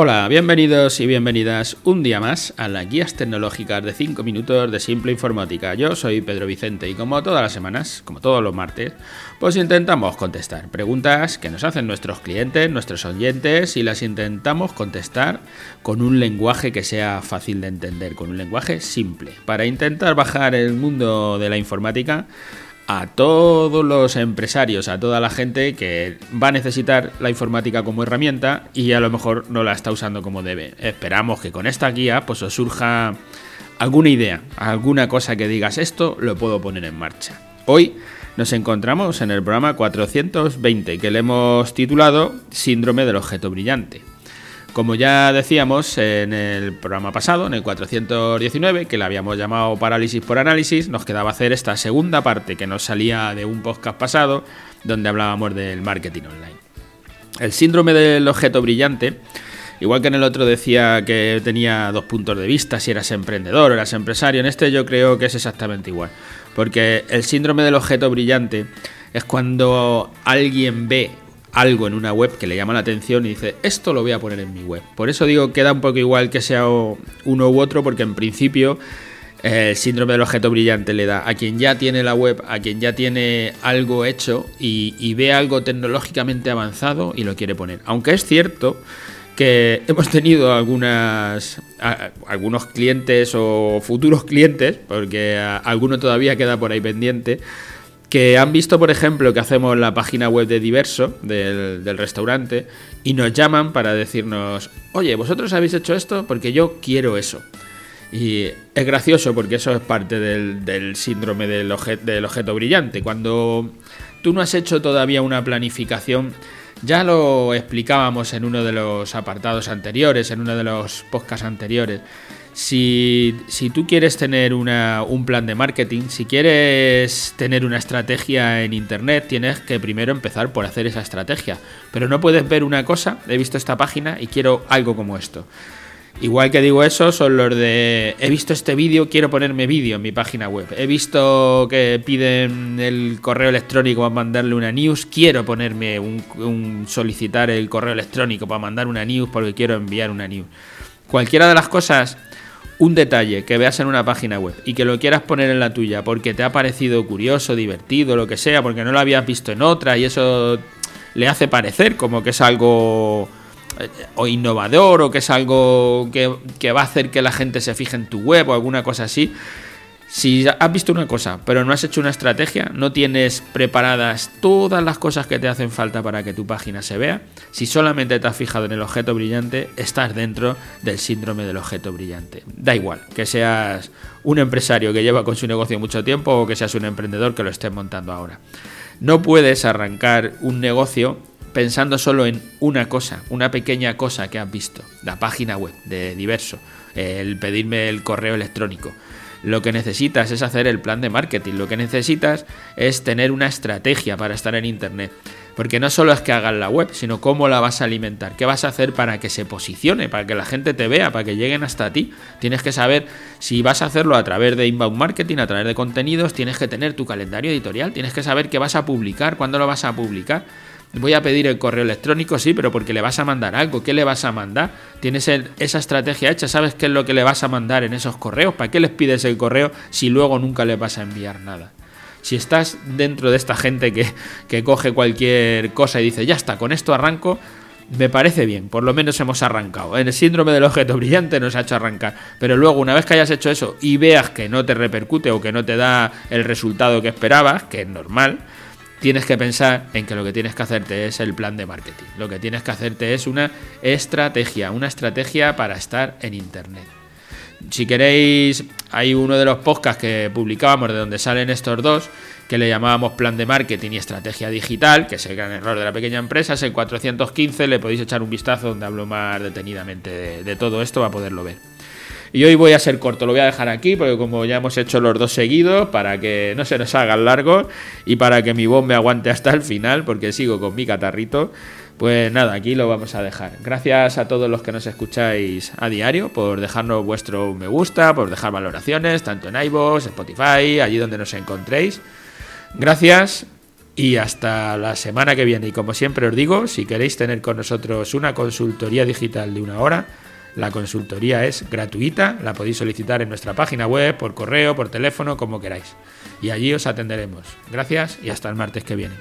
Hola, bienvenidos y bienvenidas un día más a las guías tecnológicas de 5 minutos de Simple Informática. Yo soy Pedro Vicente y como todas las semanas, como todos los martes, pues intentamos contestar preguntas que nos hacen nuestros clientes, nuestros oyentes y las intentamos contestar con un lenguaje que sea fácil de entender, con un lenguaje simple, para intentar bajar el mundo de la informática a todos los empresarios, a toda la gente que va a necesitar la informática como herramienta y a lo mejor no la está usando como debe. Esperamos que con esta guía pues os surja alguna idea, alguna cosa que digas esto lo puedo poner en marcha. Hoy nos encontramos en el programa 420 que le hemos titulado Síndrome del objeto brillante. Como ya decíamos en el programa pasado, en el 419, que le habíamos llamado parálisis por análisis, nos quedaba hacer esta segunda parte que nos salía de un podcast pasado donde hablábamos del marketing online. El síndrome del objeto brillante, igual que en el otro decía que tenía dos puntos de vista, si eras emprendedor o eras empresario, en este yo creo que es exactamente igual. Porque el síndrome del objeto brillante es cuando alguien ve algo en una web que le llama la atención y dice, esto lo voy a poner en mi web. Por eso digo, queda un poco igual que sea uno u otro, porque en principio el síndrome del objeto brillante le da a quien ya tiene la web, a quien ya tiene algo hecho y, ve algo tecnológicamente avanzado y lo quiere poner. Aunque es cierto que hemos tenido algunas algunos clientes o futuros clientes, porque alguno todavía queda por ahí pendiente, que han visto, por ejemplo, que hacemos la página web de Diverso, del, restaurante, y nos llaman para decirnos, oye, vosotros habéis hecho esto porque yo quiero eso. Y es gracioso porque eso es parte del, síndrome del, del objeto brillante. Cuando tú no has hecho todavía una planificación, ya lo explicábamos en uno de los apartados anteriores, en uno de los podcasts anteriores. Si, tú quieres tener un plan de marketing, si quieres tener una estrategia en Internet, tienes que primero empezar por hacer esa estrategia. Pero no puedes ver una cosa, he visto esta página y quiero algo como esto. Igual que digo eso, son los de he visto este vídeo, quiero ponerme vídeo en mi página web. He visto que piden el correo electrónico para mandarle una news, quiero ponerme un solicitar el correo electrónico para mandar una news porque quiero enviar una news. Cualquiera de las cosas un detalle que veas en una página web y que lo quieras poner en la tuya porque te ha parecido curioso, divertido, lo que sea, porque no lo habías visto en otra y eso le hace parecer como que es algo eh, o innovador o que es algo que, que va a hacer que la gente se fije en tu web o alguna cosa así, si has visto una cosa, pero no has hecho una estrategia, no tienes preparadas todas las cosas que te hacen falta para que tu página se vea, si solamente te has fijado en el objeto brillante, estás dentro del síndrome del objeto brillante. Da igual, que seas un empresario que lleva con su negocio mucho tiempo o que seas un emprendedor que lo estés montando ahora. No puedes arrancar un negocio pensando solo en una cosa, una pequeña cosa que has visto, la página web de diverso, el pedirme el correo electrónico lo que necesitas es hacer el plan de marketing, lo que necesitas es tener una estrategia para estar en Internet. Porque no solo es que hagas la web, sino cómo la vas a alimentar, qué vas a hacer para que se posicione, para que la gente te vea, para que lleguen hasta ti. Tienes que saber si vas a hacerlo a través de inbound marketing, a través de contenidos, tienes que tener tu calendario editorial, tienes que saber qué vas a publicar, cuándo lo vas a publicar. Voy a pedir el correo electrónico, sí, pero porque le vas a mandar algo. ¿Qué le vas a mandar? Tienes esa estrategia hecha, sabes qué es lo que le vas a mandar en esos correos. ¿Para qué les pides el correo si luego nunca le vas a enviar nada? Si estás dentro de esta gente que, que coge cualquier cosa y dice, ya está, con esto arranco, me parece bien, por lo menos hemos arrancado. En el síndrome del objeto brillante nos ha hecho arrancar. Pero luego, una vez que hayas hecho eso y veas que no te repercute o que no te da el resultado que esperabas, que es normal, tienes que pensar en que lo que tienes que hacerte es el plan de marketing. Lo que tienes que hacerte es una estrategia, una estrategia para estar en Internet. Si queréis, hay uno de los podcasts que publicábamos de donde salen estos dos, que le llamábamos plan de marketing y estrategia digital, que es el gran error de la pequeña empresa, es el 415, le podéis echar un vistazo donde hablo más detenidamente de, de todo esto para poderlo ver. Y hoy voy a ser corto, lo voy a dejar aquí porque como ya hemos hecho los dos seguidos, para que no se nos hagan largos y para que mi voz me aguante hasta el final, porque sigo con mi catarrito, pues nada, aquí lo vamos a dejar. Gracias a todos los que nos escucháis a diario por dejarnos vuestro me gusta, por dejar valoraciones, tanto en iVoox, Spotify, allí donde nos encontréis. Gracias Y hasta la semana que viene. Y como siempre os digo, si queréis tener con nosotros una consultoría digital de una hora, la consultoría es gratuita, la podéis solicitar en nuestra página web, por correo, por teléfono, como queráis. Y allí os atenderemos. Gracias y hasta el martes que viene.